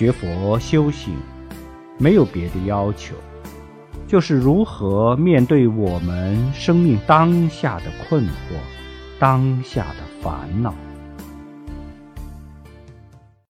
学佛修行没有别的要求就是如何面对我们生命当下的困惑当下的烦恼。